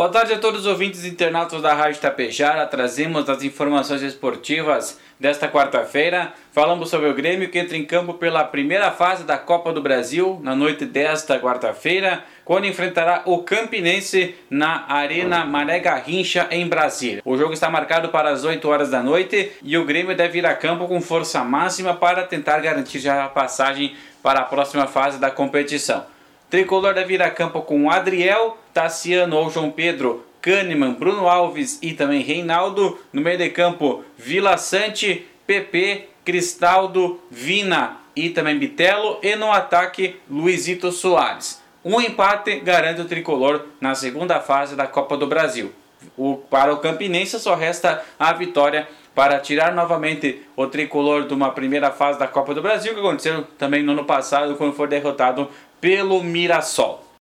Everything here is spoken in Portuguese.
Boa tarde a todos os ouvintes internautas da Rádio Tapejara. Trazemos as informações esportivas desta quarta-feira. Falamos sobre o Grêmio que entra em campo pela primeira fase da Copa do Brasil na noite desta quarta-feira, quando enfrentará o Campinense na Arena Maré Garrincha em Brasília. O jogo está marcado para as 8 horas da noite e o Grêmio deve ir a campo com força máxima para tentar garantir já a passagem para a próxima fase da competição. Tricolor deve ir a campo com Adriel, Tassiano ou João Pedro, Kahneman, Bruno Alves e também Reinaldo. No meio de campo, Vila Sante, PP, Cristaldo, Vina e também Bitelo. E no ataque, Luizito Soares. Um empate garante o tricolor na segunda fase da Copa do Brasil. O, para o Campinense só resta a vitória para tirar novamente o tricolor de uma primeira fase da Copa do Brasil, que aconteceu também no ano passado, quando foi derrotado pelo Mirassol.